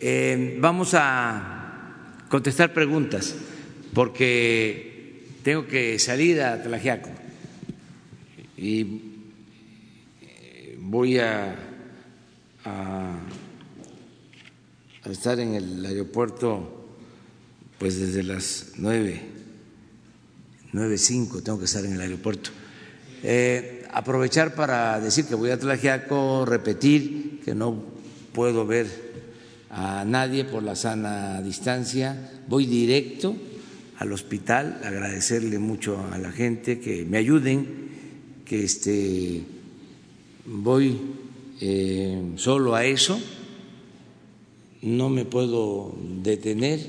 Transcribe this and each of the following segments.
Eh, vamos a contestar preguntas porque tengo que salir a Tlajiaco y eh, voy a, estar en el aeropuerto pues desde las nueve, nueve cinco tengo que estar en el aeropuerto. Eh, aprovechar para decir que voy a Tlajiaco, repetir que no puedo ver a nadie por la sana distancia, voy directo al hospital, agradecerle mucho a la gente que me ayuden, que este, voy eh, solo a eso, no me puedo detener,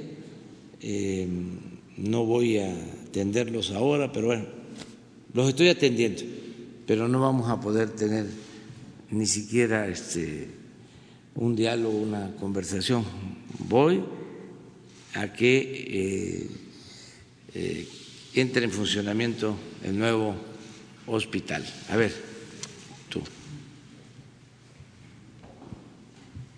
eh, no voy a atenderlos ahora, pero bueno, los estoy atendiendo, pero no vamos a poder tener ni siquiera este un diálogo, una conversación. Voy a que eh, eh, entre en funcionamiento el nuevo hospital. A ver, tú.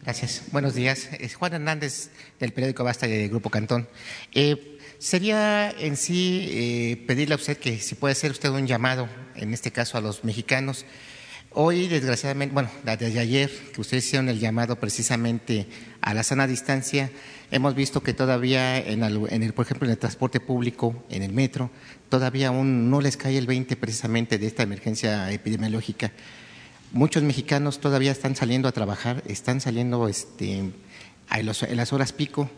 Gracias. Buenos días. Es Juan Hernández del periódico Basta y del Grupo Cantón. Eh, sería en sí pedirle a usted que si puede hacer usted un llamado, en este caso a los mexicanos, Hoy, desgraciadamente, bueno, desde ayer que ustedes hicieron el llamado precisamente a la sana distancia, hemos visto que todavía, en el, por ejemplo, en el transporte público, en el metro, todavía aún no les cae el 20 precisamente de esta emergencia epidemiológica. Muchos mexicanos todavía están saliendo a trabajar, están saliendo este, en las horas pico.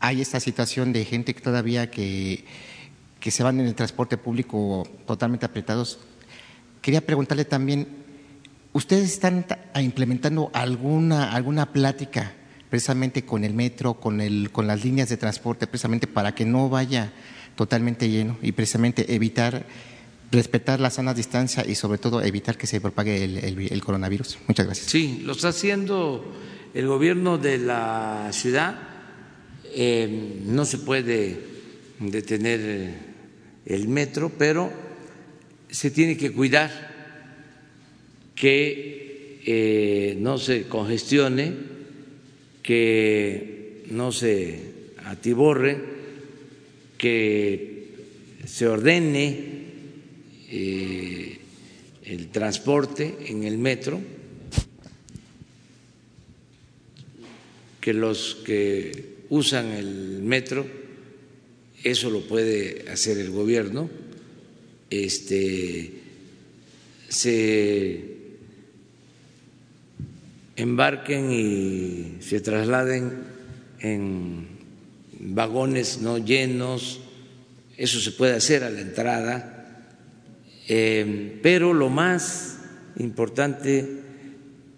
Hay esta situación de gente que todavía que, que se van en el transporte público totalmente apretados. Quería preguntarle también, ¿Ustedes están implementando alguna, alguna plática precisamente con el metro, con, el, con las líneas de transporte, precisamente para que no vaya totalmente lleno y precisamente evitar, respetar la sana distancia y sobre todo evitar que se propague el, coronavirus? Muchas gracias. Sí, lo está haciendo el gobierno de la ciudad. Eh, no se puede detener el metro, pero se tiene que cuidar que eh, no se congestione, que no se atiborre, que se ordene eh, el transporte en el metro, que los que usan el metro, eso lo puede hacer el gobierno, este, se embarquen y se trasladen en vagones no llenos, eso se puede hacer a la entrada, eh, pero lo más importante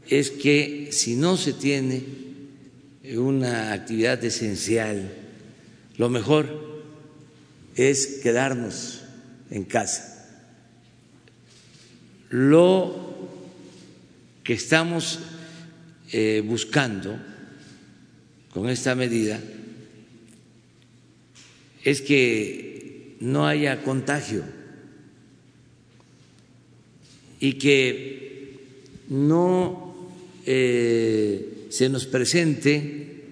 es que si no se tiene una actividad esencial, lo mejor es quedarnos en casa. Lo que estamos eh, buscando con esta medida es que no haya contagio y que no eh, se nos presente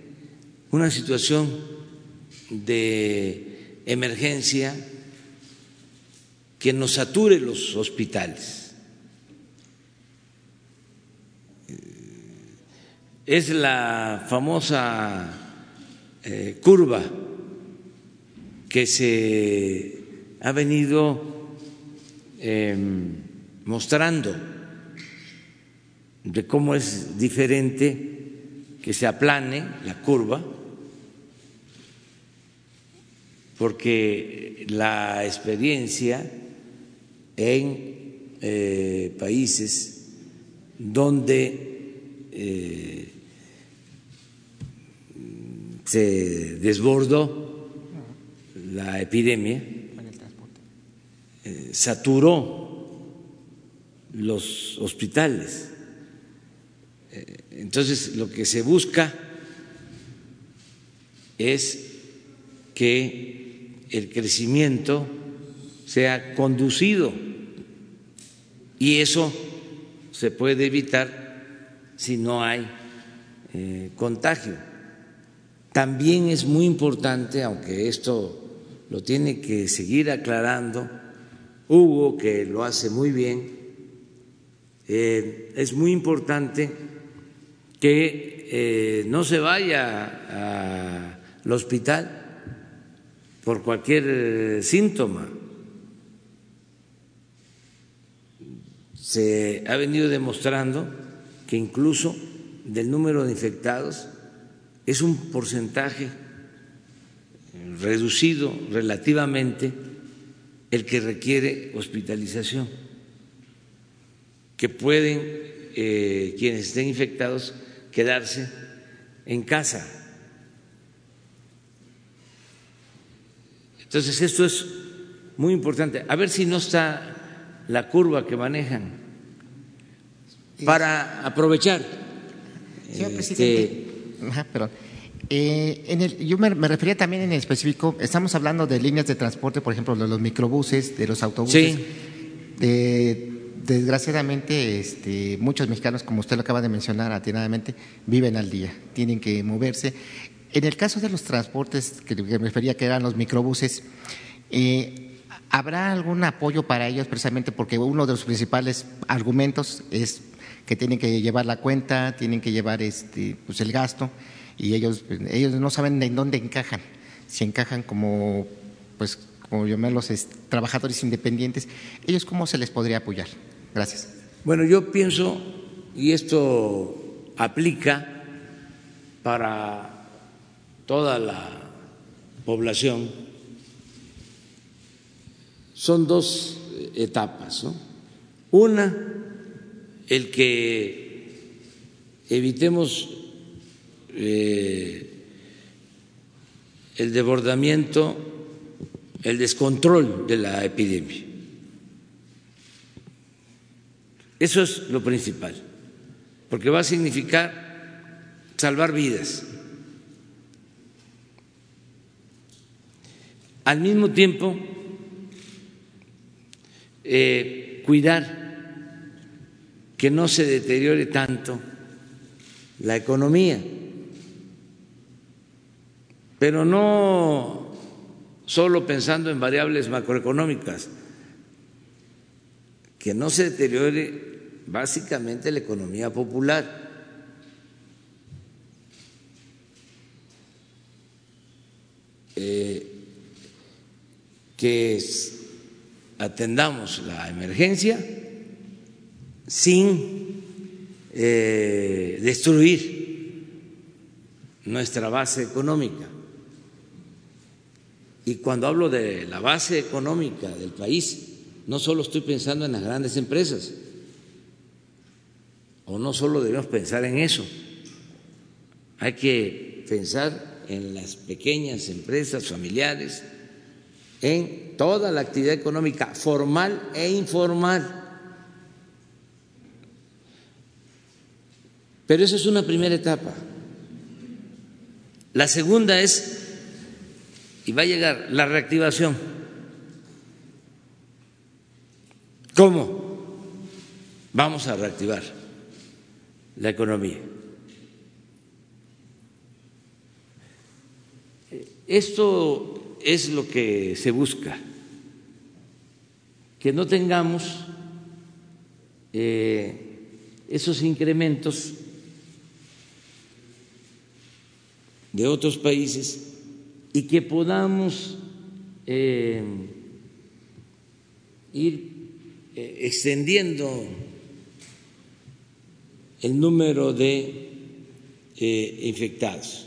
una situación de emergencia que nos sature los hospitales. Es la famosa eh, curva que se ha venido em, mostrando de cómo es diferente que se aplane la curva, porque la experiencia en eh, países donde eh, se desbordó la epidemia, eh, saturó los hospitales. Eh, entonces, lo que se busca es que el crecimiento sea conducido y eso se puede evitar si no hay eh, contagio También es muy importante, aunque esto lo tiene que seguir aclarando Hugo, que lo hace muy bien, eh, es muy importante que eh, no se vaya al hospital por cualquier eh, síntoma. Se ha venido demostrando que incluso del número de infectados es un porcentaje reducido relativamente el que requiere hospitalización, que pueden eh, quienes estén infectados quedarse en casa. Entonces esto es muy importante. A ver si no está la curva que manejan para aprovechar. Este, Ajá, perdón. Eh, en el, yo me, refería también en específico, estamos hablando de líneas de transporte, por ejemplo, de los microbuses, de los autobuses. Sí. desgraciadamente, este, muchos mexicanos, como usted lo acaba de mencionar atinadamente, viven al día, tienen que moverse. En el caso de los transportes, que, me refería que eran los microbuses, eh, ¿habrá algún apoyo para ellos precisamente? Porque uno de los principales argumentos es que tienen que llevar la cuenta, tienen que llevar este, pues el gasto y ellos, ellos no saben en dónde encajan, si encajan como, pues, como llamarlos trabajadores independientes, ellos cómo se les podría apoyar. Gracias. Bueno, yo pienso, y esto aplica para toda la población, son dos etapas. ¿no? Una, el que evitemos eh, el desbordamiento, el descontrol de la epidemia. Eso es lo principal, porque va a significar salvar vidas. Al mismo tiempo, eh, cuidar que no se deteriore tanto la economía pero no solo pensando en variables macroeconómicas, que no se deteriore básicamente la economía popular. Eh, que atendamos la emergencia sin eh, destruir nuestra base económica. Y cuando hablo de la base económica del país, no solo estoy pensando en las grandes empresas, o no solo debemos pensar en eso, hay que pensar en las pequeñas empresas familiares, en toda la actividad económica formal e informal. Pero esa es una primera etapa. La segunda es y va a llegar la reactivación. ¿Cómo? Vamos a reactivar la economía. Esto es lo que se busca, que no tengamos eh, esos incrementos de otros países y que podamos eh, ir eh, extendiendo el número de eh, infectados.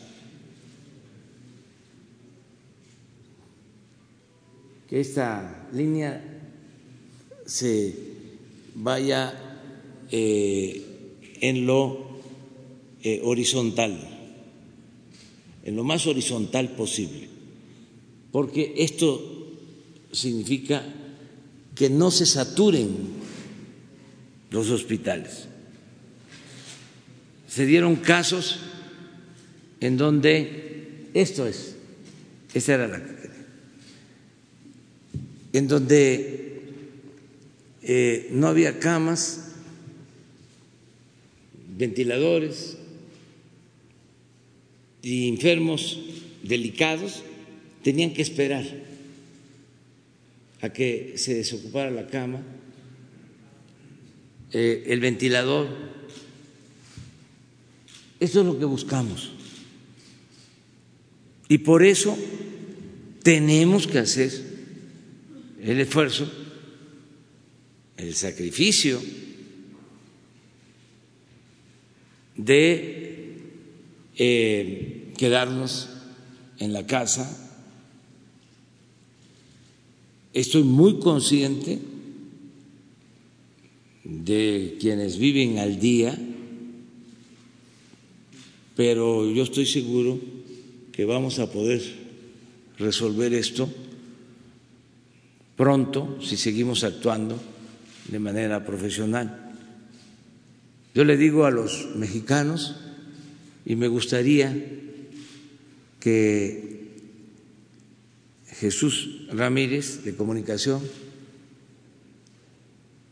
Que esta línea se vaya en lo horizontal en lo más horizontal posible, porque esto significa que no se saturen los hospitales. Se dieron casos en donde esto es, esa era la en donde eh, no había camas, ventiladores, y enfermos delicados tenían que esperar a que se desocupara la cama, eh, el ventilador. Eso es lo que buscamos. Y por eso tenemos que hacer el esfuerzo, el sacrificio de eh, quedarnos en la casa. Estoy muy consciente de quienes viven al día, pero yo estoy seguro que vamos a poder resolver esto pronto si seguimos actuando de manera profesional. Yo le digo a los mexicanos, y me gustaría que Jesús Ramírez de Comunicación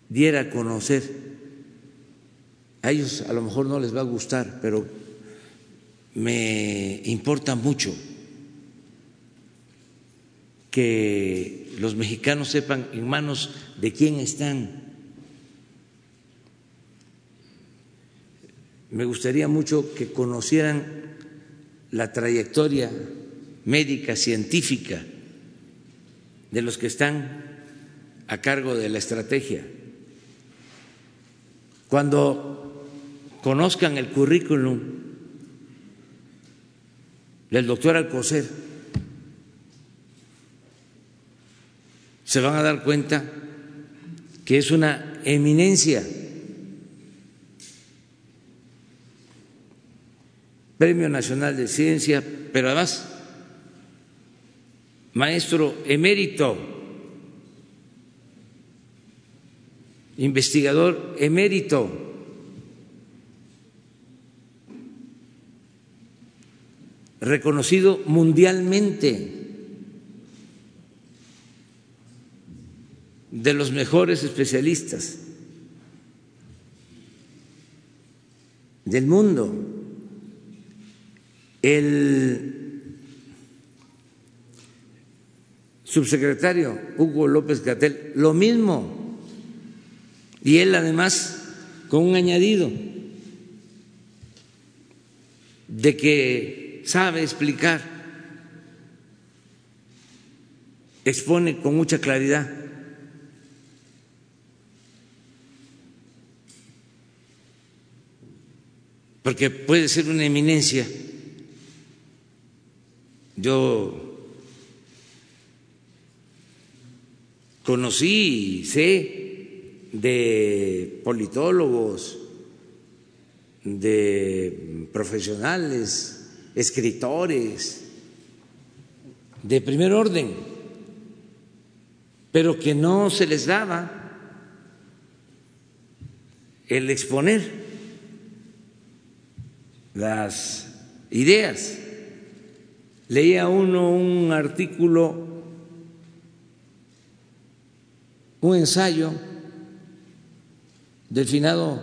diera a conocer, a ellos a lo mejor no les va a gustar, pero me importa mucho que los mexicanos sepan en manos de quién están. Me gustaría mucho que conocieran la trayectoria médica, científica de los que están a cargo de la estrategia. Cuando conozcan el currículum del doctor Alcocer, se van a dar cuenta que es una eminencia. Premio Nacional de Ciencia, pero además maestro emérito, investigador emérito. reconocido mundialmente, de los mejores especialistas del mundo. El subsecretario Hugo López Gatel, lo mismo, y él además con un añadido de que sabe explicar, expone con mucha claridad. Porque puede ser una eminencia. Yo conocí y sé de politólogos, de profesionales escritores de primer orden, pero que no se les daba el exponer las ideas. Leía uno un artículo, un ensayo del finado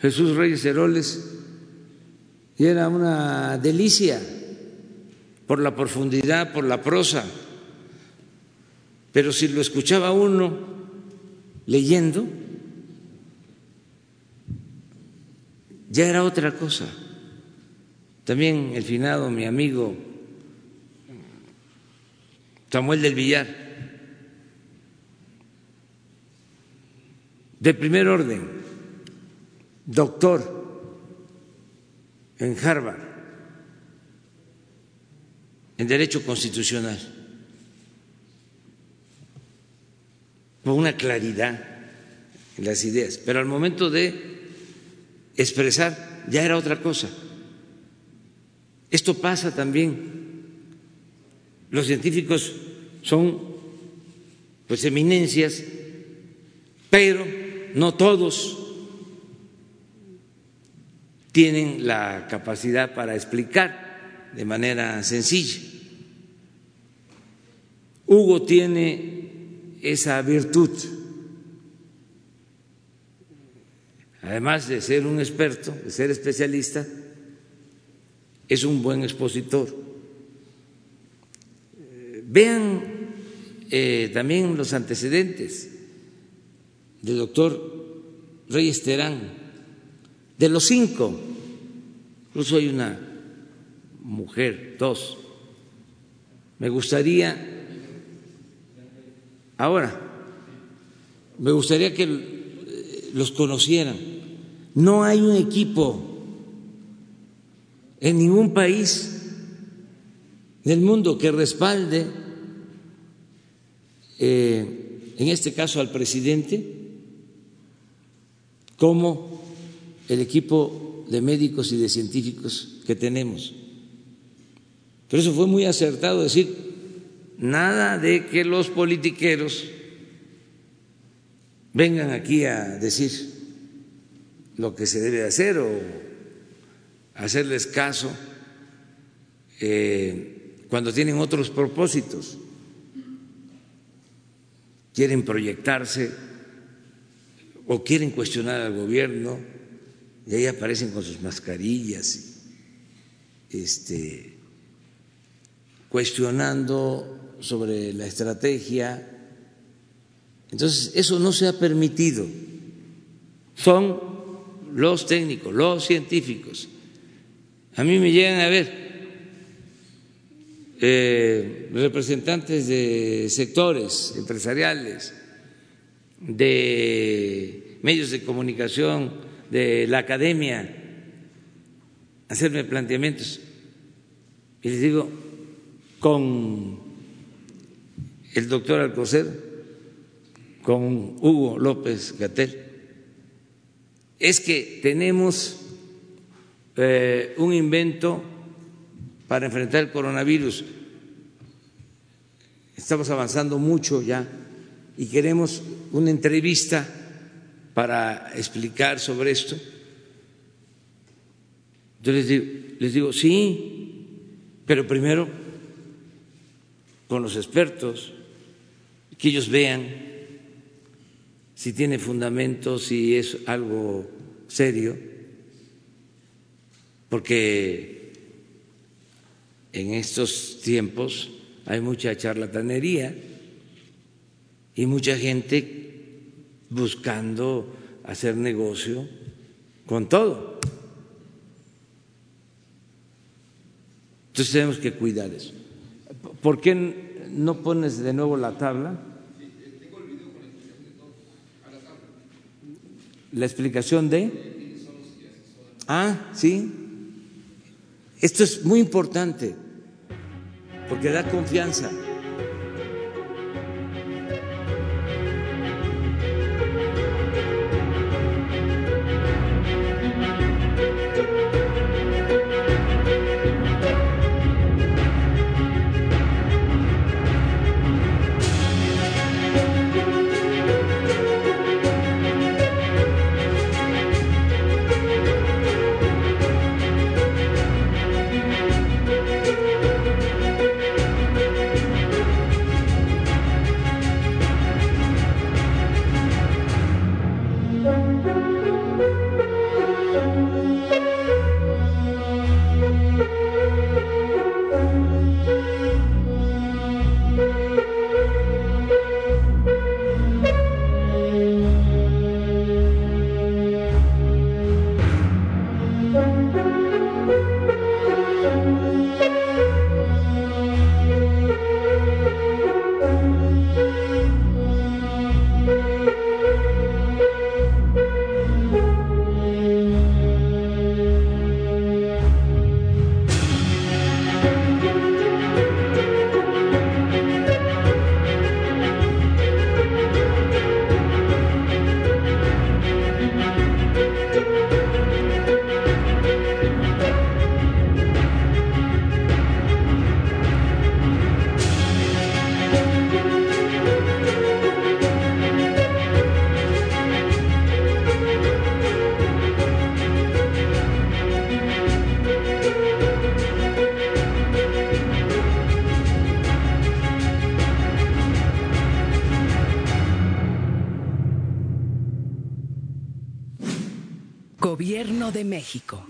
Jesús Reyes Heroles y era una delicia por la profundidad, por la prosa. Pero si lo escuchaba uno leyendo, ya era otra cosa. También el finado, mi amigo Samuel del Villar, de primer orden, doctor en Harvard, en Derecho Constitucional, con una claridad en las ideas, pero al momento de expresar ya era otra cosa. Esto pasa también. Los científicos son pues eminencias, pero no todos tienen la capacidad para explicar de manera sencilla. Hugo tiene esa virtud, además de ser un experto, de ser especialista, es un buen expositor. Vean eh, también los antecedentes del doctor Reyes Terán, de los cinco, incluso hay una mujer, dos. Me gustaría, ahora, me gustaría que los conocieran. No hay un equipo en ningún país del mundo que respalde, eh, en este caso al presidente, como el equipo de médicos y de científicos que tenemos. Por eso fue muy acertado decir, nada de que los politiqueros vengan aquí a decir lo que se debe hacer o hacerles caso eh, cuando tienen otros propósitos, quieren proyectarse o quieren cuestionar al gobierno y ahí aparecen con sus mascarillas, este, cuestionando sobre la estrategia. Entonces, eso no se ha permitido. Son los técnicos, los científicos. A mí me llegan a ver eh, representantes de sectores empresariales, de medios de comunicación, de la academia, hacerme planteamientos. Y les digo, con el doctor Alcocer, con Hugo López Gatel, es que tenemos eh, un invento para enfrentar el coronavirus. Estamos avanzando mucho ya y queremos una entrevista para explicar sobre esto. Yo les digo, les digo, sí, pero primero con los expertos, que ellos vean si tiene fundamento, si es algo serio, porque en estos tiempos hay mucha charlatanería y mucha gente buscando hacer negocio con todo. Entonces tenemos que cuidar eso. ¿Por qué no pones de nuevo la tabla? La explicación de... Ah, sí. Esto es muy importante porque da confianza.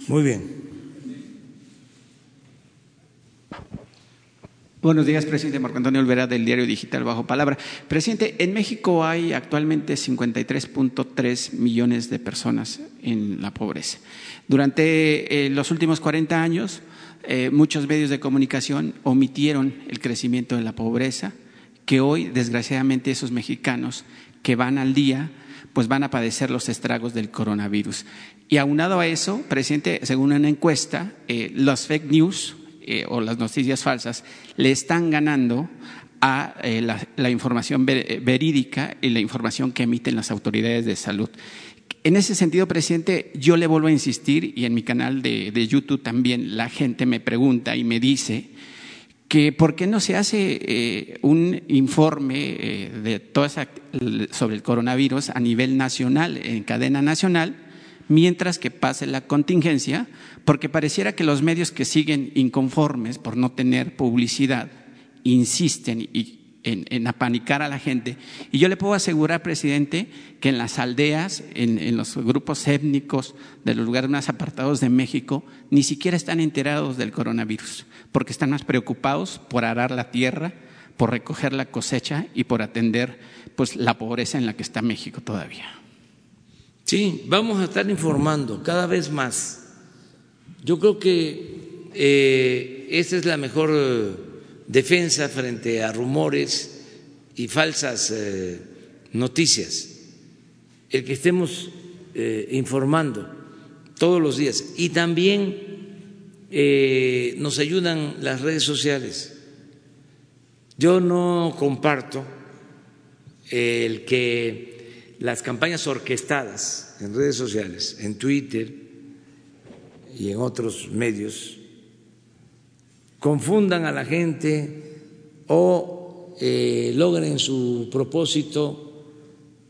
Muy bien. Buenos días, presidente Marco Antonio Olvera del diario digital Bajo Palabra. Presidente, en México hay actualmente 53.3 millones de personas en la pobreza. Durante eh, los últimos 40 años, eh, muchos medios de comunicación omitieron el crecimiento de la pobreza, que hoy, desgraciadamente, esos mexicanos que van al día, pues van a padecer los estragos del coronavirus. Y aunado a eso, presidente, según una encuesta, eh, los fake news eh, o las noticias falsas le están ganando a eh, la, información verídica y la información que emiten las autoridades de salud. En ese sentido, presidente, yo le vuelvo a insistir y en mi canal de, YouTube también la gente me pregunta y me dice que por qué no se hace eh, un informe de toda sobre el coronavirus a nivel nacional, en cadena nacional, mientras que pase la contingencia, porque pareciera que los medios que siguen inconformes por no tener publicidad insisten en, apanicar a la gente. Y yo le puedo asegurar, presidente, que en las aldeas, en, los grupos étnicos de los lugares más apartados de México, ni siquiera están enterados del coronavirus, porque están más preocupados por arar la tierra, por recoger la cosecha y por atender pues, la pobreza en la que está México todavía. Sí, vamos a estar informando cada vez más. Yo creo que eh, esa es la mejor defensa frente a rumores y falsas eh, noticias, el que estemos informando todos los días. Y también nos ayudan las redes sociales. Yo no comparto el que las campañas orquestadas en redes sociales, en Twitter y en otros medios, confundan a la gente o eh, logren su propósito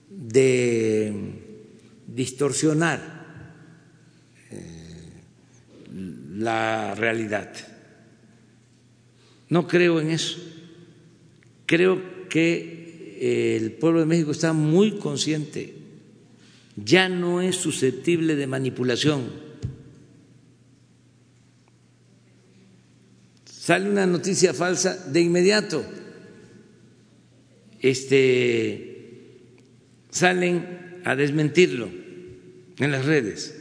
de distorsionar eh, la realidad. No creo en eso. Creo que el pueblo de México está muy consciente, ya no es susceptible de manipulación. Sale una noticia falsa de inmediato. Este salen a desmentirlo en las redes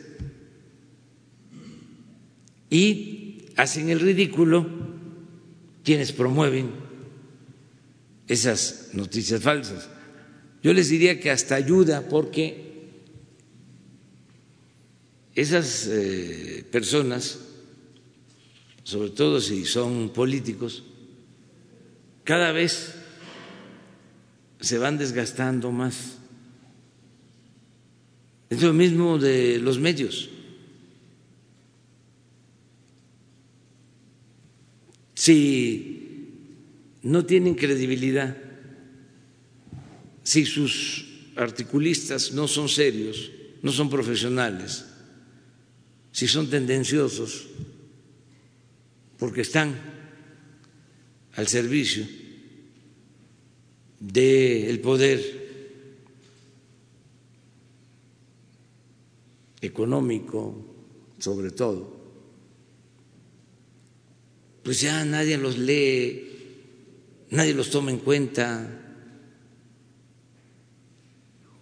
y hacen el ridículo quienes promueven esas noticias falsas. Yo les diría que hasta ayuda porque esas eh, personas, sobre todo si son políticos, cada vez se van desgastando más. Es lo mismo de los medios. Si no tienen credibilidad si sus articulistas no son serios, no son profesionales, si son tendenciosos, porque están al servicio del poder económico, sobre todo, pues ya nadie los lee nadie los toma en cuenta.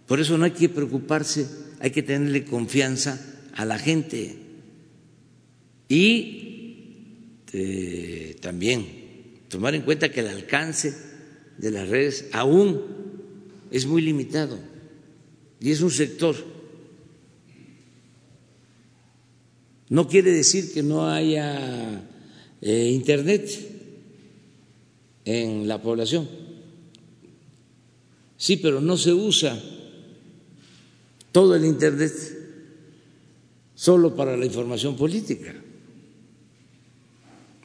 Por eso no hay que preocuparse, hay que tenerle confianza a la gente y eh, también tomar en cuenta que el alcance de las redes aún es muy limitado y es un sector. No quiere decir que no haya eh, Internet en la población. Sí, pero no se usa todo el Internet solo para la información política.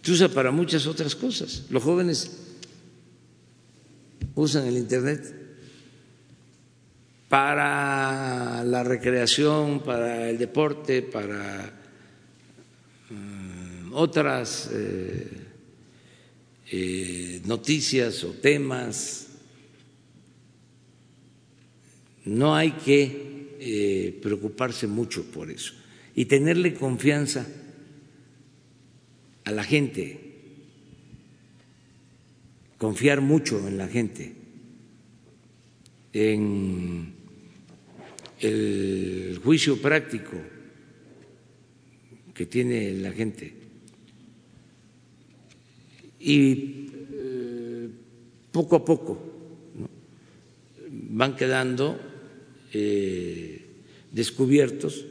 Se usa para muchas otras cosas. Los jóvenes usan el Internet para la recreación, para el deporte, para mm, otras eh, eh, noticias o temas. No hay que eh, preocuparse mucho por eso y tenerle confianza a la gente. confiar mucho en la gente, en el juicio práctico que tiene la gente. Y eh, poco a poco van quedando eh, descubiertos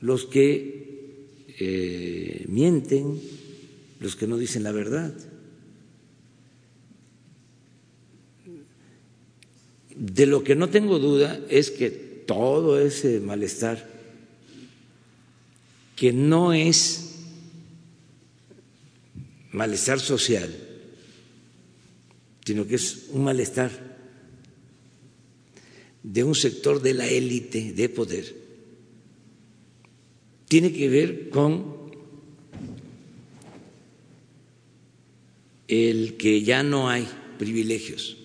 los que eh, mienten, los que no dicen la verdad. De lo que no tengo duda es que todo ese malestar, que no es malestar social, sino que es un malestar de un sector de la élite de poder, tiene que ver con el que ya no hay privilegios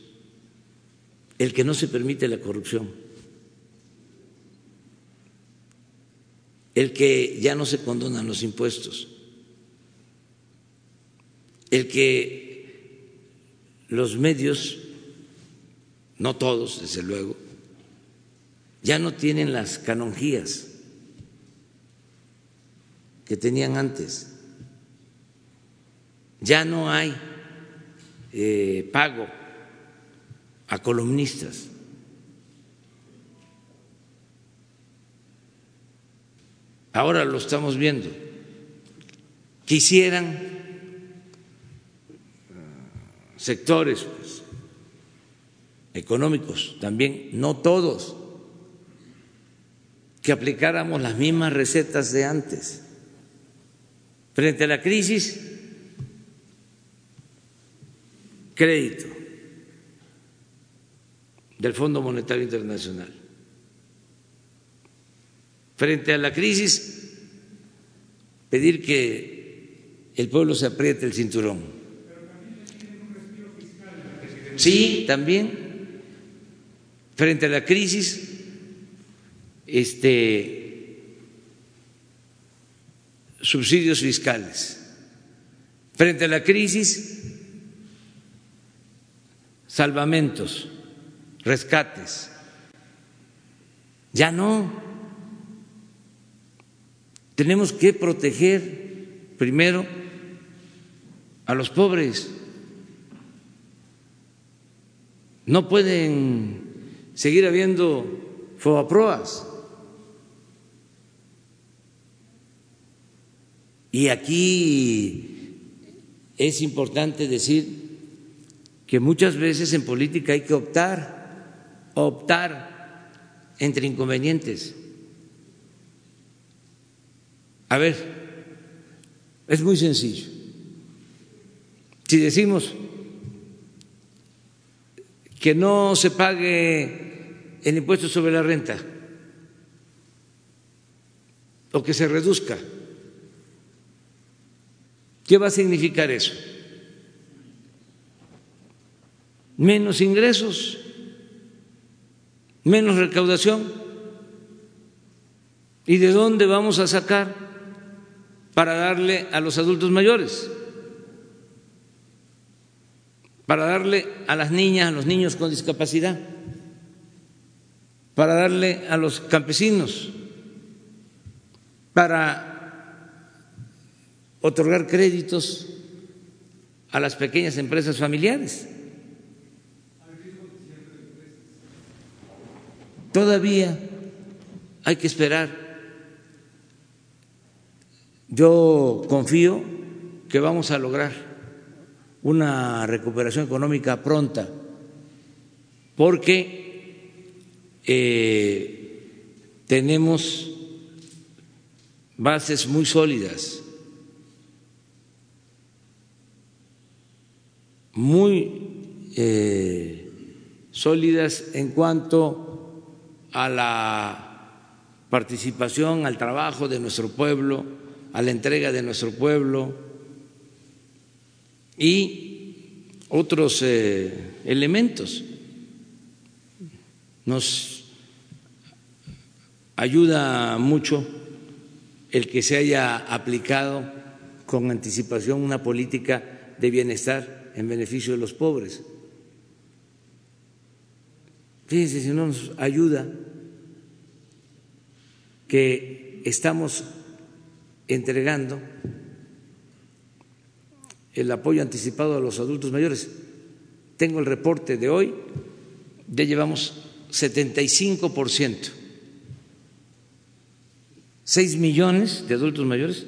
el que no se permite la corrupción, el que ya no se condonan los impuestos, el que los medios, no todos, desde luego, ya no tienen las canonjías que tenían antes, ya no hay eh, pago a columnistas. Ahora lo estamos viendo. Quisieran eh, sectores pues, económicos también, no todos, que aplicáramos las mismas recetas de antes. Frente a la crisis, crédito, del Fondo Monetario Internacional. Frente a la crisis, pedir que el pueblo se apriete el cinturón. Sí, también. Frente a la crisis, este, subsidios fiscales. Frente a la crisis, salvamentos rescates. Ya no. Tenemos que proteger primero a los pobres. No pueden seguir habiendo fobaproas. Y aquí es importante decir que muchas veces en política hay que optar optar entre inconvenientes. A ver, es muy sencillo. Si decimos que no se pague el impuesto sobre la renta o que se reduzca, ¿qué va a significar eso? Menos ingresos menos recaudación. ¿Y de dónde vamos a sacar para darle a los adultos mayores? Para darle a las niñas, a los niños con discapacidad, para darle a los campesinos, para otorgar créditos a las pequeñas empresas familiares. Todavía hay que esperar. Yo confío que vamos a lograr una recuperación económica pronta, porque eh, tenemos bases muy sólidas, muy eh, sólidas en cuanto a la participación, al trabajo de nuestro pueblo, a la entrega de nuestro pueblo y otros eh, elementos. Nos ayuda mucho el que se haya aplicado con anticipación una política de bienestar en beneficio de los pobres. Fíjense si no nos ayuda que estamos entregando el apoyo anticipado a los adultos mayores. Tengo el reporte de hoy, ya llevamos 75 por ciento. 6 millones de adultos mayores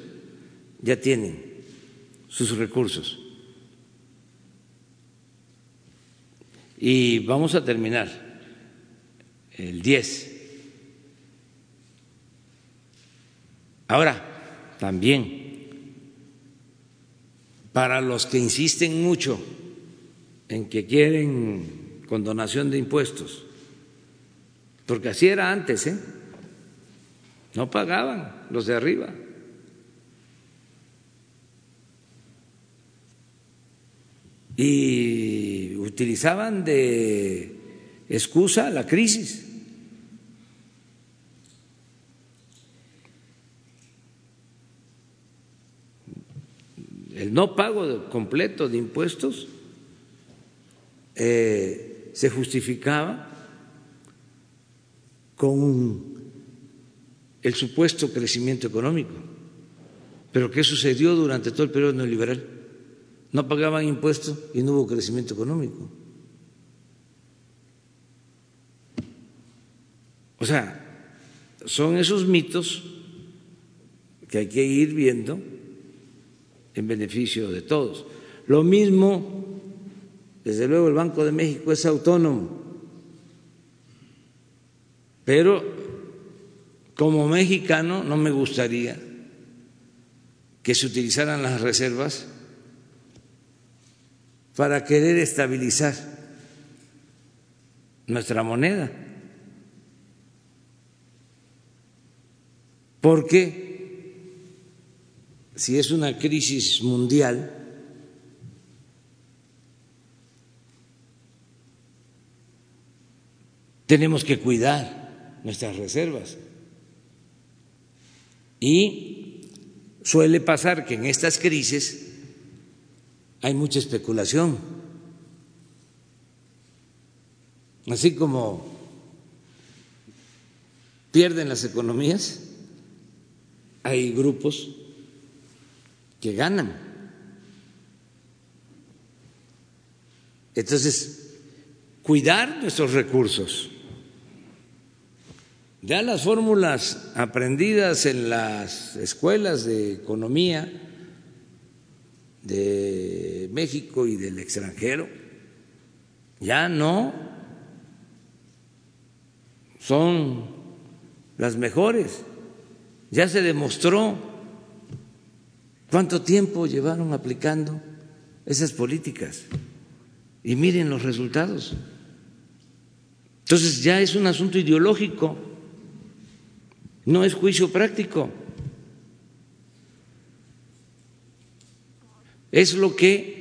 ya tienen sus recursos. Y vamos a terminar el 10. Ahora, también, para los que insisten mucho en que quieren condonación de impuestos, porque así era antes, ¿eh? No pagaban los de arriba. Y utilizaban de excusa la crisis. El no pago completo de impuestos eh, se justificaba con el supuesto crecimiento económico. Pero ¿qué sucedió durante todo el periodo neoliberal? No pagaban impuestos y no hubo crecimiento económico. O sea, son esos mitos que hay que ir viendo en beneficio de todos. Lo mismo, desde luego, el Banco de México es autónomo pero como mexicano no me gustaría que se utilizaran las reservas para querer estabilizar nuestra moneda. Porque si es una crisis mundial, tenemos que cuidar nuestras reservas. Y suele pasar que en estas crisis hay mucha especulación. Así como pierden las economías, hay grupos que ganan. Entonces, cuidar nuestros recursos ya las fórmulas aprendidas en las escuelas de economía de México y del extranjero ya no son las mejores. Ya se demostró cuánto tiempo llevaron aplicando esas políticas y miren los resultados. Entonces ya es un asunto ideológico no es juicio práctico. Es lo que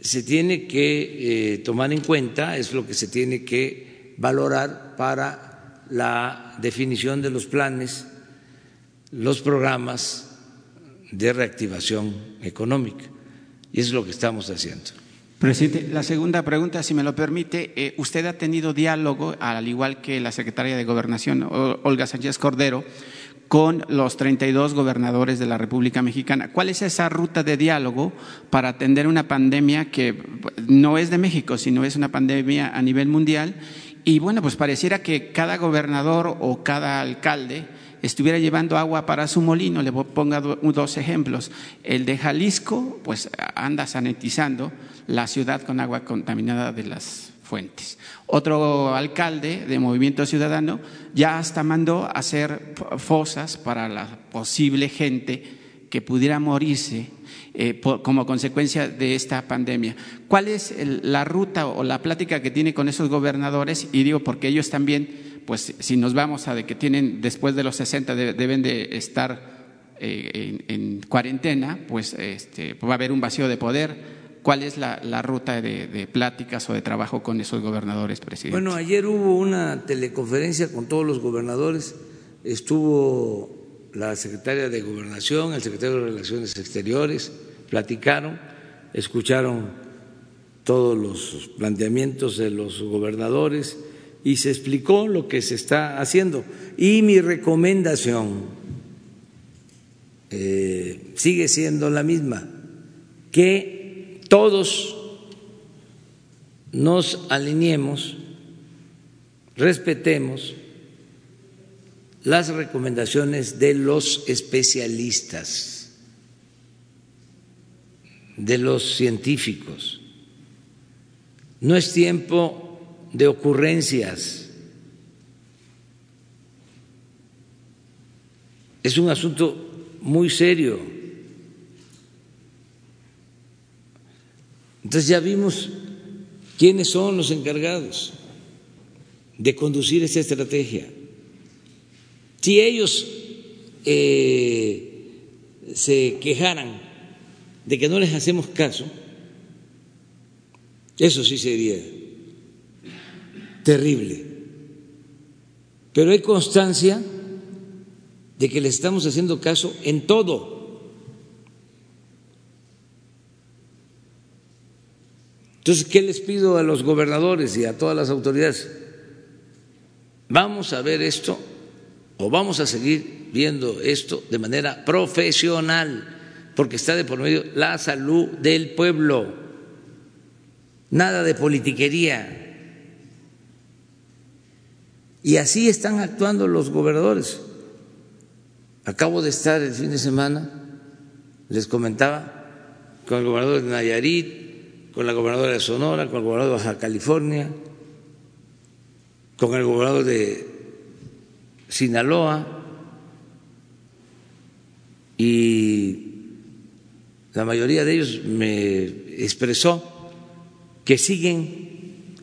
se tiene que eh, tomar en cuenta, es lo que se tiene que valorar para la definición de los planes, los programas de reactivación económica. Y es lo que estamos haciendo. Presidente, la segunda pregunta, si me lo permite, eh, usted ha tenido diálogo, al igual que la secretaria de Gobernación, Olga Sánchez Cordero, con los 32 gobernadores de la República Mexicana. ¿Cuál es esa ruta de diálogo para atender una pandemia que no es de México, sino es una pandemia a nivel mundial? Y bueno, pues pareciera que cada gobernador o cada alcalde estuviera llevando agua para su molino. Le pongo dos ejemplos. El de Jalisco, pues anda sanitizando la ciudad con agua contaminada de las fuentes. Otro alcalde de Movimiento Ciudadano ya hasta mandó hacer fosas para la posible gente que pudiera morirse eh, como consecuencia de esta pandemia. ¿Cuál es la ruta o la plática que tiene con esos gobernadores? Y digo, porque ellos también, pues si nos vamos a de que tienen después de los 60 deben de estar eh, en, cuarentena, pues este, va a haber un vacío de poder ¿Cuál es la, ruta de, pláticas o de trabajo con esos gobernadores, presidente? Bueno, ayer hubo una teleconferencia con todos los gobernadores. Estuvo la secretaria de Gobernación, el secretario de Relaciones Exteriores, platicaron escucharon todos los planteamientos de los gobernadores y se explicó lo que se está haciendo. Y mi recomendación eh, sigue siendo la misma, que todos nos alineemos, respetemos las recomendaciones de los especialistas, de los científicos. No es tiempo de ocurrencias. Es un asunto muy serio. Entonces ya vimos quiénes son los encargados de conducir esta estrategia. Si ellos eh, se quejaran de que no les hacemos caso, eso sí sería terrible. Pero hay constancia de que les estamos haciendo caso en todo. Entonces, ¿qué les pido a los gobernadores y a todas las autoridades? Vamos a ver esto o vamos a seguir viendo esto de manera profesional, porque está de por medio la salud del pueblo, nada de politiquería. Y así están actuando los gobernadores. Acabo de estar el fin de semana, les comentaba, con el gobernador de Nayarit, con la gobernadora de Sonora, con el gobernador de Baja California, con el gobernador de Sinaloa y la mayoría de ellos me expresó que siguen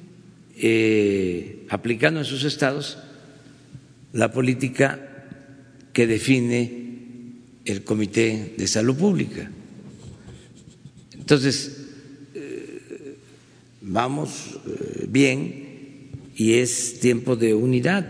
eh, aplicando en sus estados la política que define el Comité de Salud Pública. Entonces, vamos eh, bien y es tiempo de unidad.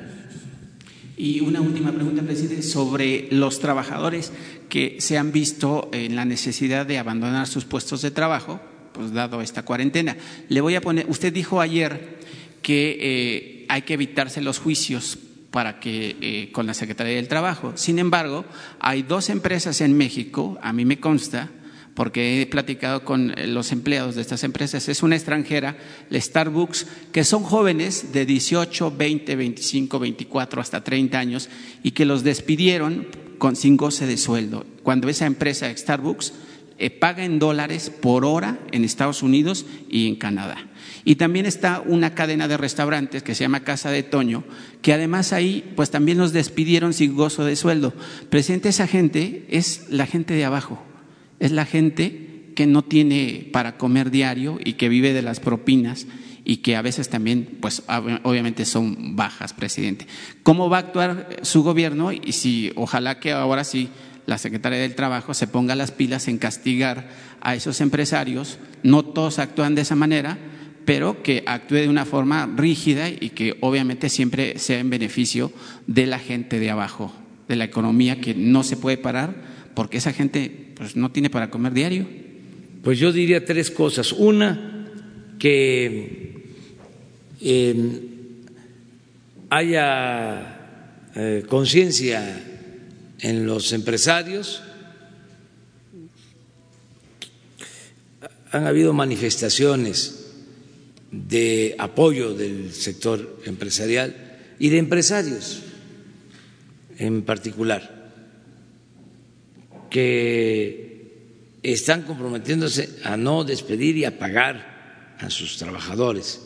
Y una última pregunta, presidente, sobre los trabajadores que se han visto en la necesidad de abandonar sus puestos de trabajo, pues dado esta cuarentena. Le voy a poner, usted dijo ayer que eh, hay que evitarse los juicios para que eh, con la Secretaría del Trabajo. Sin embargo, hay dos empresas en México, a mí me consta, porque he platicado con eh, los empleados de estas empresas, es una extranjera, la Starbucks, que son jóvenes de 18, 20, 25, 24 hasta 30 años y que los despidieron con, sin goce de sueldo. Cuando esa empresa Starbucks eh, paga en dólares por hora en Estados Unidos y en Canadá. Y también está una cadena de restaurantes que se llama Casa de Toño, que además ahí pues también los despidieron sin gozo de sueldo. Presidente, esa gente es la gente de abajo es la gente que no tiene para comer diario y que vive de las propinas y que a veces también, pues obviamente son bajas, presidente. ¿Cómo va a actuar su gobierno? Y si ojalá que ahora sí la Secretaría del Trabajo se ponga las pilas en castigar a esos empresarios, no todos actúan de esa manera, pero que actúe de una forma rígida y que obviamente siempre sea en beneficio de la gente de abajo, de la economía que no se puede parar porque esa gente pues no tiene para comer diario. Pues yo diría tres cosas. Una, que em, haya eh, conciencia en los empresarios. Han habido manifestaciones de apoyo del sector empresarial y de empresarios en particular que están comprometiéndose a no despedir y a pagar a sus trabajadores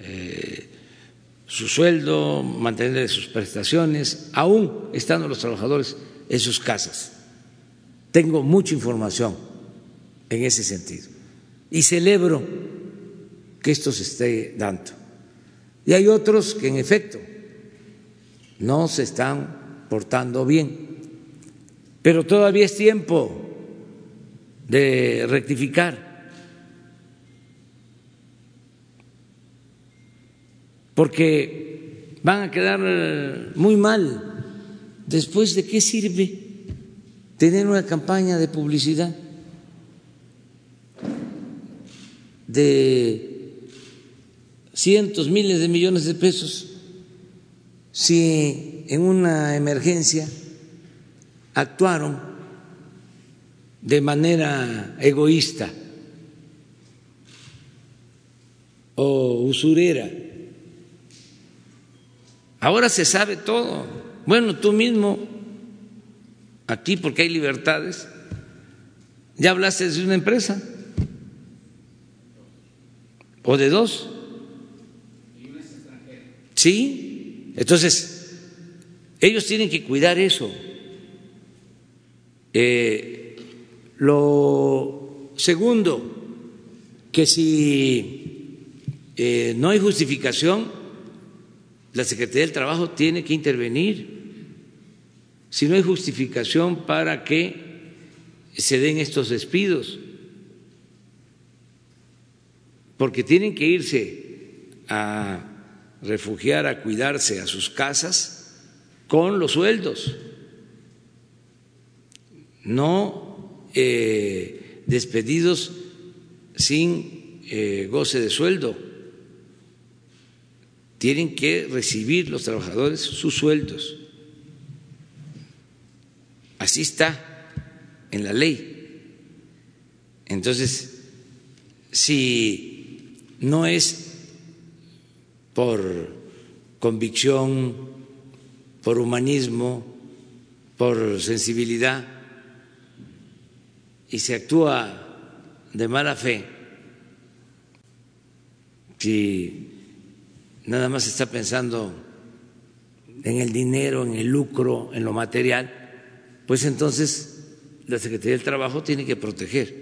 eh, su sueldo, mantener sus prestaciones, aún estando los trabajadores en sus casas. Tengo mucha información en ese sentido y celebro que esto se esté dando. Y hay otros que en efecto no se están portando bien pero todavía es tiempo de rectificar. Porque van a quedar eh, muy mal. Después, ¿de qué sirve tener una campaña de publicidad de cientos, miles de millones de pesos si en una emergencia actuaron de manera egoísta o usurera. Ahora se sabe todo. Bueno, tú mismo, aquí porque hay libertades, ya hablaste de una empresa o de dos. Sí, entonces ellos tienen que cuidar eso. Eh, lo segundo, que si eh, no hay justificación, la Secretaría del Trabajo tiene que intervenir. Si no hay justificación para que se den estos despidos, porque tienen que irse a refugiar, a cuidarse a sus casas con los sueldos, no eh, despedidos sin eh, goce de sueldo. Tienen que recibir los trabajadores sus sueldos. Así está en la ley. Entonces, si no es por convicción, por humanismo, por sensibilidad, y se actúa de mala fe, si nada más está pensando en el dinero, en el lucro, en lo material, pues entonces la Secretaría del Trabajo tiene que proteger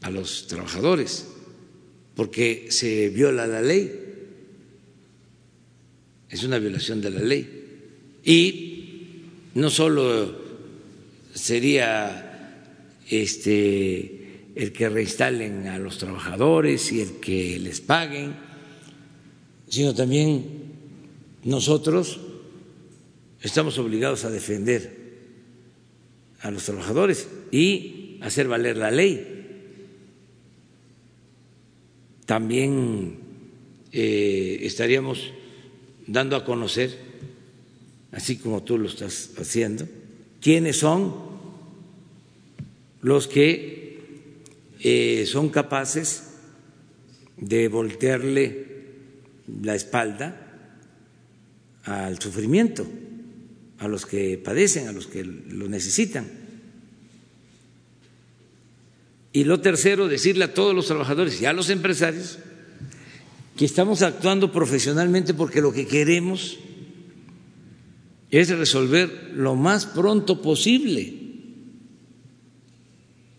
a los trabajadores porque se viola la ley, es una violación de la ley. Y no solo sería este el que reinstalen a los trabajadores y el que les paguen, sino también nosotros estamos obligados a defender a los trabajadores y hacer valer la ley. También eh, estaríamos dando a conocer, así como tú lo estás haciendo, quiénes son los que eh, son capaces de voltearle la espalda al sufrimiento, a los que padecen, a los que lo necesitan. Y lo tercero, decirle a todos los trabajadores y a los empresarios que estamos actuando profesionalmente porque lo que queremos es resolver lo más pronto posible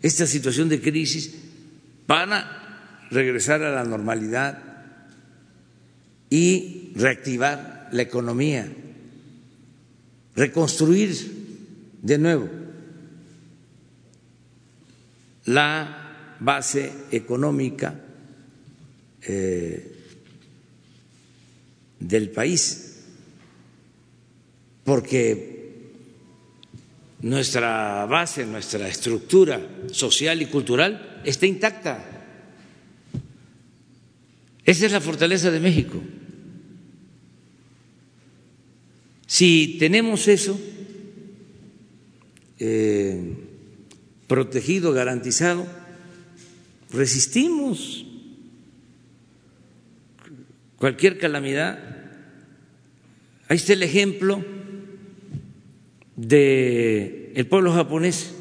esta situación de crisis para regresar a la normalidad y reactivar la economía, reconstruir de nuevo la base económica eh, del país, porque nuestra base, nuestra estructura social y cultural está intacta. Esa es la fortaleza de México. Si tenemos eso, eh, protegido, garantizado, resistimos cualquier calamidad. Ahí está el ejemplo de el pueblo japonés.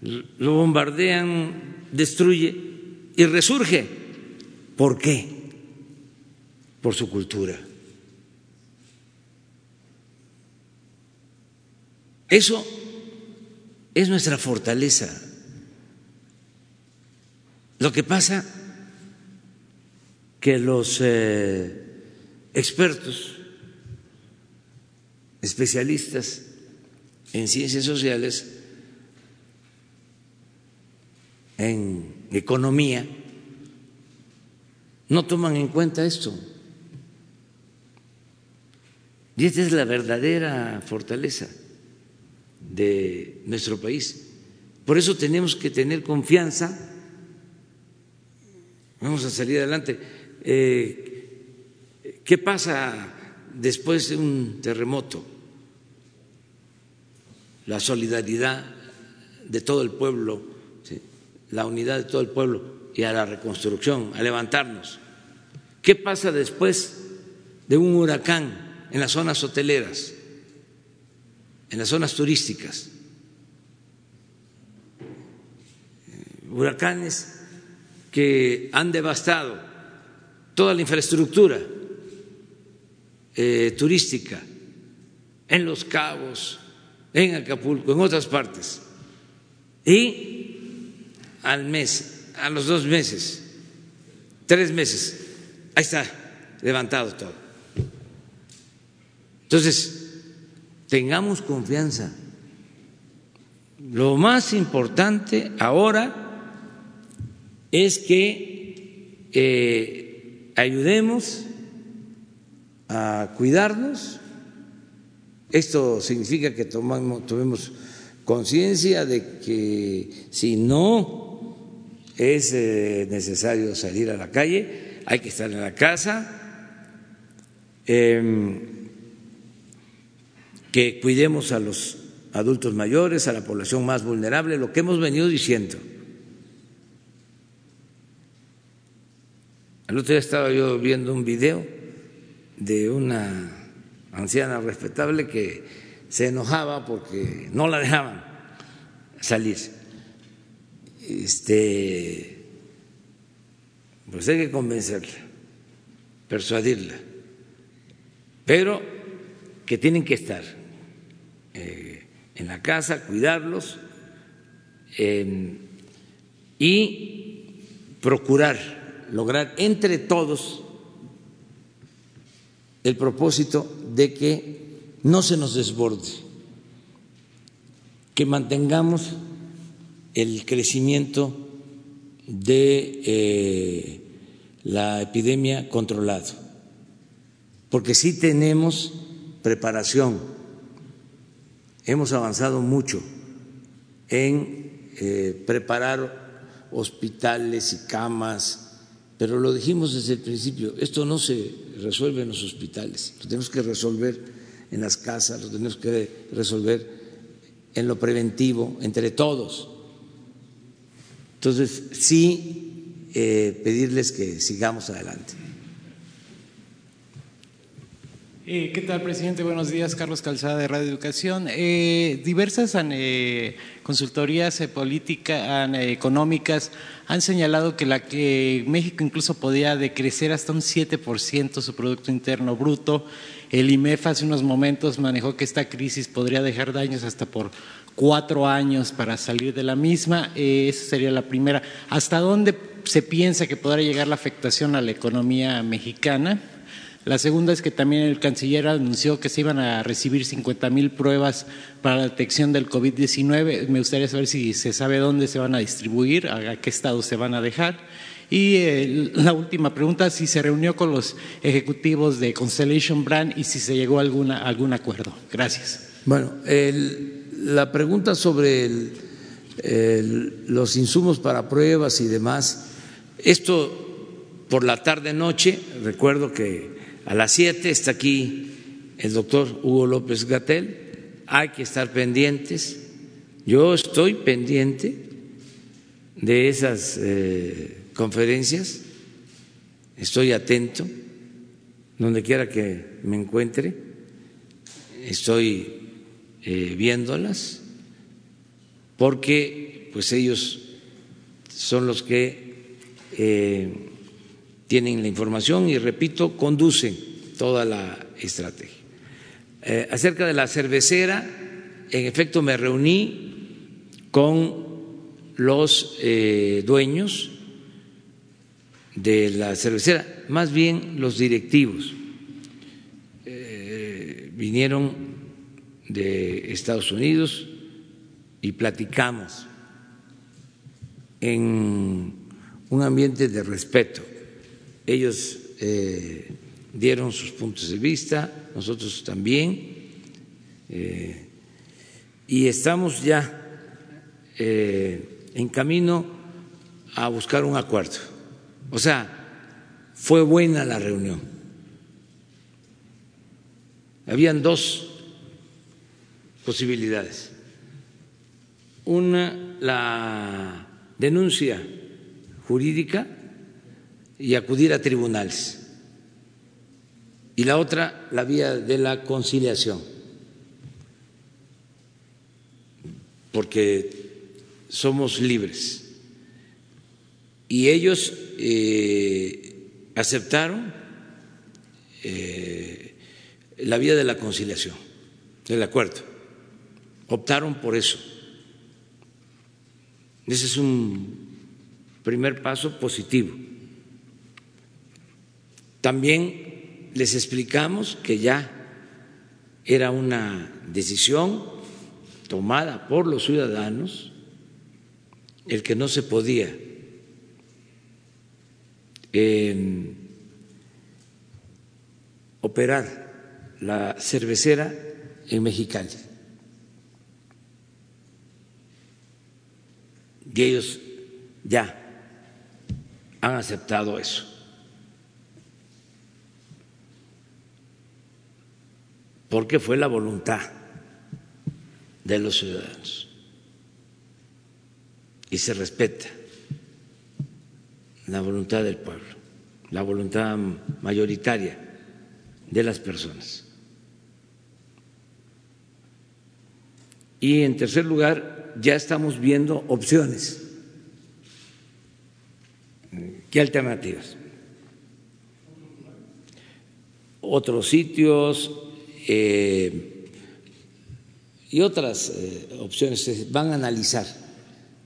Lo bombardean, destruye y resurge. ¿Por qué? Por su cultura. Eso es nuestra fortaleza. Lo que pasa que los eh, expertos, especialistas en ciencias sociales, en economía, no toman en cuenta esto. Y esta es la verdadera fortaleza de nuestro país. Por eso tenemos que tener confianza. Vamos a salir adelante. Eh, ¿Qué pasa después de un terremoto? La solidaridad de todo el pueblo, la unidad de todo el pueblo y a la reconstrucción, a levantarnos. ¿Qué pasa después de un huracán en las zonas hoteleras, en las zonas turísticas? Huracanes que han devastado toda la infraestructura eh, turística en Los Cabos, en Acapulco, en otras partes. Y al mes, a los dos meses, tres meses, ahí está levantado todo. Entonces, tengamos confianza. Lo más importante ahora es que eh, ayudemos a cuidarnos. Esto significa que tomamos, tomemos conciencia de que si no es eh, necesario salir a la calle, hay que estar en la casa, em, que cuidemos a los adultos mayores, a la población más vulnerable, lo que hemos venido diciendo. El otro día estaba yo viendo un video de una anciana respetable que se enojaba porque no la dejaban salir. Este, pues hay que convencerla, persuadirla, pero que tienen que estar eh, en la casa, cuidarlos y procurar lograr entre todos el propósito de que no se nos desborde, que mantengamos el crecimiento de eh, la epidemia controlado, porque sí tenemos preparación, hemos avanzado mucho en eh, preparar hospitales y camas, pero lo dijimos desde el principio, esto no se resuelve en los hospitales, lo tenemos que resolver en las casas, lo tenemos que resolver en lo preventivo, entre todos. Entonces, sí, eh, pedirles que sigamos adelante. Eh, ¿Qué tal, presidente? Buenos días, Carlos Calzada de Radio Educación. Eh, diversas eh, consultorías políticas económicas han señalado que, la, que México incluso podía decrecer hasta un 7% su Producto Interno Bruto. El IMEF hace unos momentos manejó que esta crisis podría dejar daños hasta por cuatro años para salir de la misma. esa sería la primera. ¿Hasta dónde se piensa que podrá llegar la afectación a la economía mexicana? La segunda es que también el canciller anunció que se iban a recibir 50 mil pruebas para la detección del COVID-19. Me gustaría saber si se sabe dónde se van a distribuir, a qué estado se van a dejar. Y eh, la última pregunta, si se reunió con los ejecutivos de Constellation Brand y si se llegó a alguna, algún acuerdo. Gracias. Bueno, la pregunta sobre los insumos para pruebas y demás, esto por la tarde-noche, recuerdo que a las siete está aquí el doctor Hugo López Gatel. Hay que estar pendientes. Yo estoy pendiente de esas eh, conferencias. Estoy atento donde quiera que me encuentre. Estoy eh, viéndolas porque pues ellos son los que eh, tienen la información y, repito, conducen toda la estrategia. Eh, acerca de la cervecera, en efecto me reuní con los eh, dueños de la cervecera, más bien los directivos. Eh, vinieron de Estados Unidos y platicamos en un ambiente de respeto ellos eh, dieron sus puntos de vista, nosotros también, eh, y estamos ya eh, en camino a buscar un acuerdo. O sea, fue buena la reunión. Habían dos posibilidades. Una, la denuncia jurídica y acudir a tribunales. Y la otra, la vía de la conciliación. Porque somos libres. Y ellos eh, aceptaron eh, la vía de la conciliación, del acuerdo. Optaron por eso. Ese es un primer paso positivo. También les explicamos que ya era una decisión tomada por los ciudadanos el que no se podía eh, operar la cervecera en Mexicali. Y ellos ya han aceptado eso. Porque fue la voluntad de los ciudadanos. Y se respeta la voluntad del pueblo, la voluntad mayoritaria de las personas. Y en tercer lugar, ya estamos viendo opciones ¿Qué alternativas? Otros sitios eh, y otras eh, opciones van a analizar,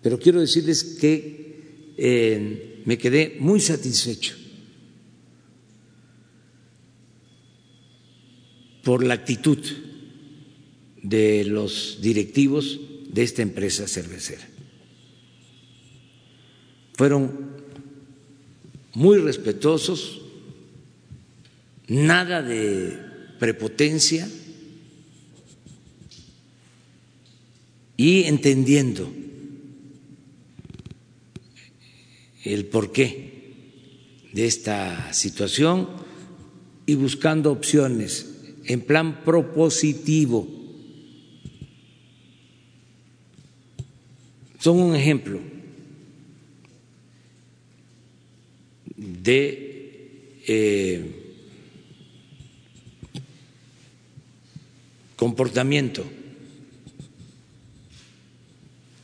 pero quiero decirles que eh, me quedé muy satisfecho por la actitud de los directivos de esta empresa cervecera. Fueron muy respetuosos, nada de prepotencia y entendiendo el porqué de esta situación y buscando opciones en plan propositivo. Son un ejemplo de eh, comportamiento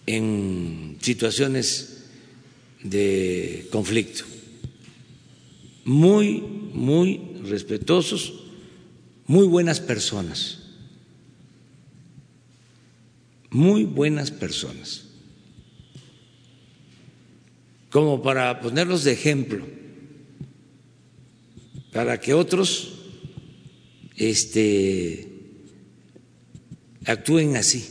en situaciones de conflicto. Muy, muy respetuosos, muy buenas personas, muy buenas personas. Como para ponerlos de ejemplo para que otros este, actúen así.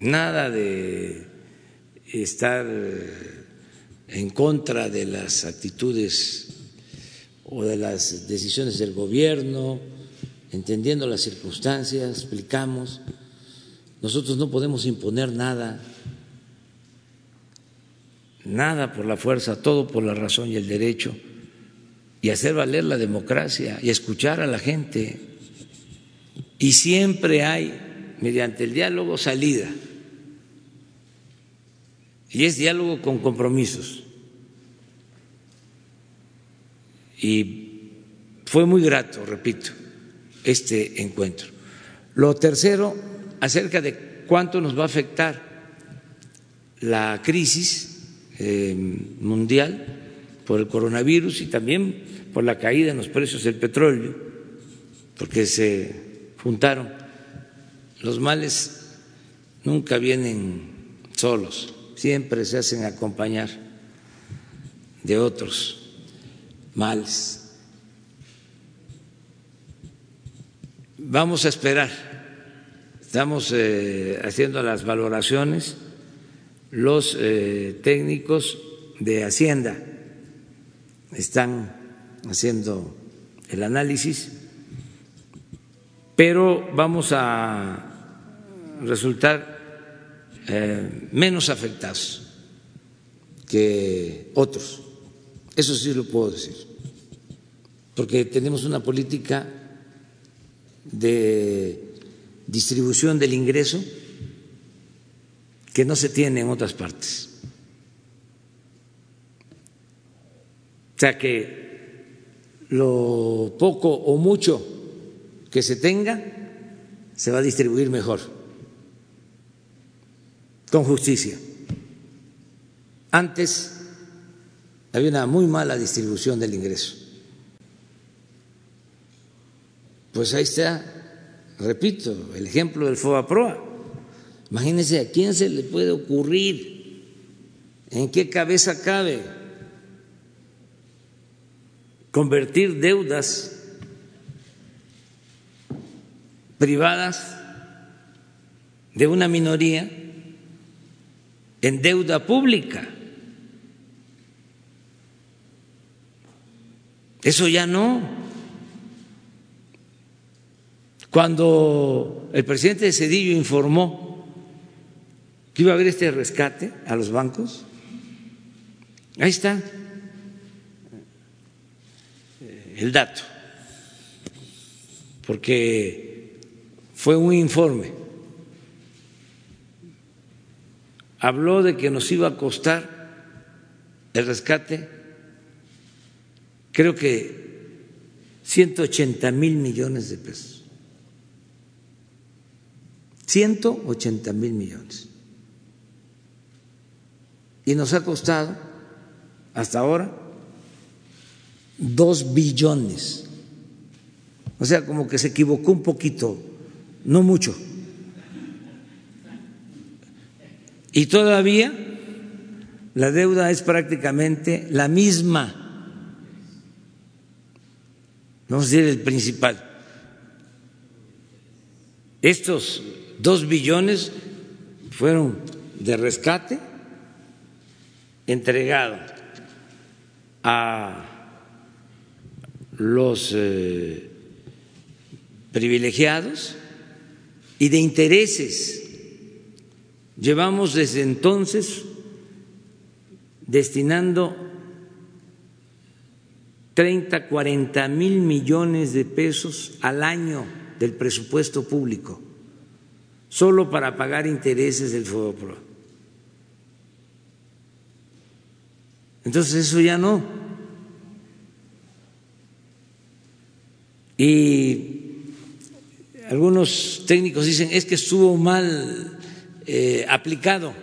Nada de estar en contra de las actitudes o de las decisiones del gobierno, entendiendo las circunstancias, explicamos. Nosotros no podemos imponer nada nada por la fuerza, todo por la razón y el derecho, y hacer valer la democracia y escuchar a la gente. Y siempre hay, mediante el diálogo, salida. Y es diálogo con compromisos. Y fue muy grato, repito, este encuentro. Lo tercero, acerca de cuánto nos va a afectar la crisis eh, mundial por el coronavirus y también por la caída en los precios del petróleo, porque se juntaron. Los males nunca vienen solos, siempre se hacen acompañar de otros males. Vamos a esperar, estamos eh, haciendo las valoraciones los eh, técnicos de Hacienda están haciendo el análisis, pero vamos a resultar eh, menos afectados que otros. Eso sí lo puedo decir, porque tenemos una política de distribución del ingreso que no se tiene en otras partes. Sea que lo poco o mucho que se tenga se va a distribuir mejor, con justicia. Antes había una muy mala distribución del ingreso. Pues ahí está, repito, el ejemplo del FOBAPROA. Imagínense a quién se le puede ocurrir, en qué cabeza cabe convertir deudas privadas de una minoría en deuda pública. Eso ya no. Cuando el presidente de Cedillo informó que iba a haber este rescate a los bancos, ahí está, el dato, porque fue un informe. Habló de que nos iba a costar el rescate, creo que 180 mil millones de pesos. 180 mil millones. Y nos ha costado hasta ahora dos billones. O sea, como que se equivocó un poquito, no mucho. Y todavía la deuda es prácticamente la misma. Vamos a decir el principal. Estos dos billones fueron de rescate entregado a los eh, privilegiados y de intereses. Llevamos desde entonces destinando 30, 40 mil millones de pesos al año del presupuesto público, solo para pagar intereses del FOBAPRO. Entonces eso ya no. Y algunos técnicos dicen es que estuvo mal eh, aplicado.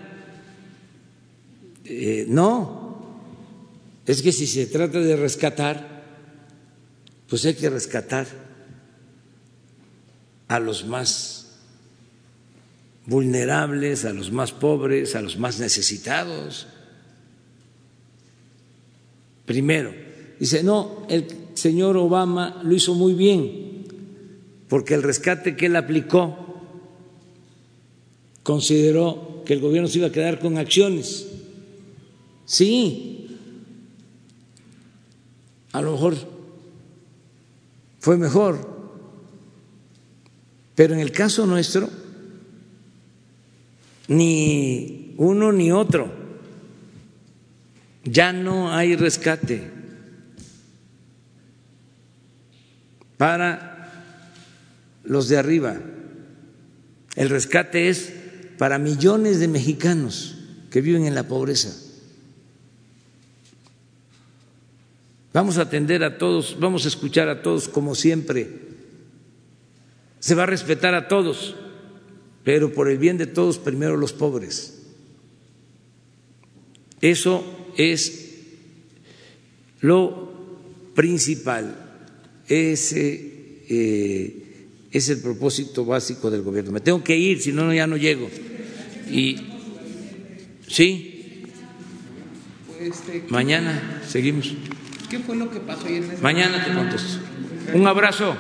Eh, no, es que si se trata de rescatar, pues hay que rescatar a los más vulnerables, a los más pobres, a los más necesitados. Primero, dice, no, el señor Obama lo hizo muy bien, porque el rescate que él aplicó consideró que el gobierno se iba a quedar con acciones. Sí, a lo mejor fue mejor, pero en el caso nuestro, ni uno ni otro, ya no hay rescate. Para los de arriba. El rescate es para millones de mexicanos que viven en la pobreza. Vamos a atender a todos, vamos a escuchar a todos como siempre. Se va a respetar a todos, pero por el bien de todos, primero los pobres. Eso es lo principal. Ese eh, es el propósito básico del gobierno. Me tengo que ir, si no, ya no llego. Y sí, mañana seguimos. ¿Qué fue lo que pasó ayer Mañana te contesto. Un abrazo.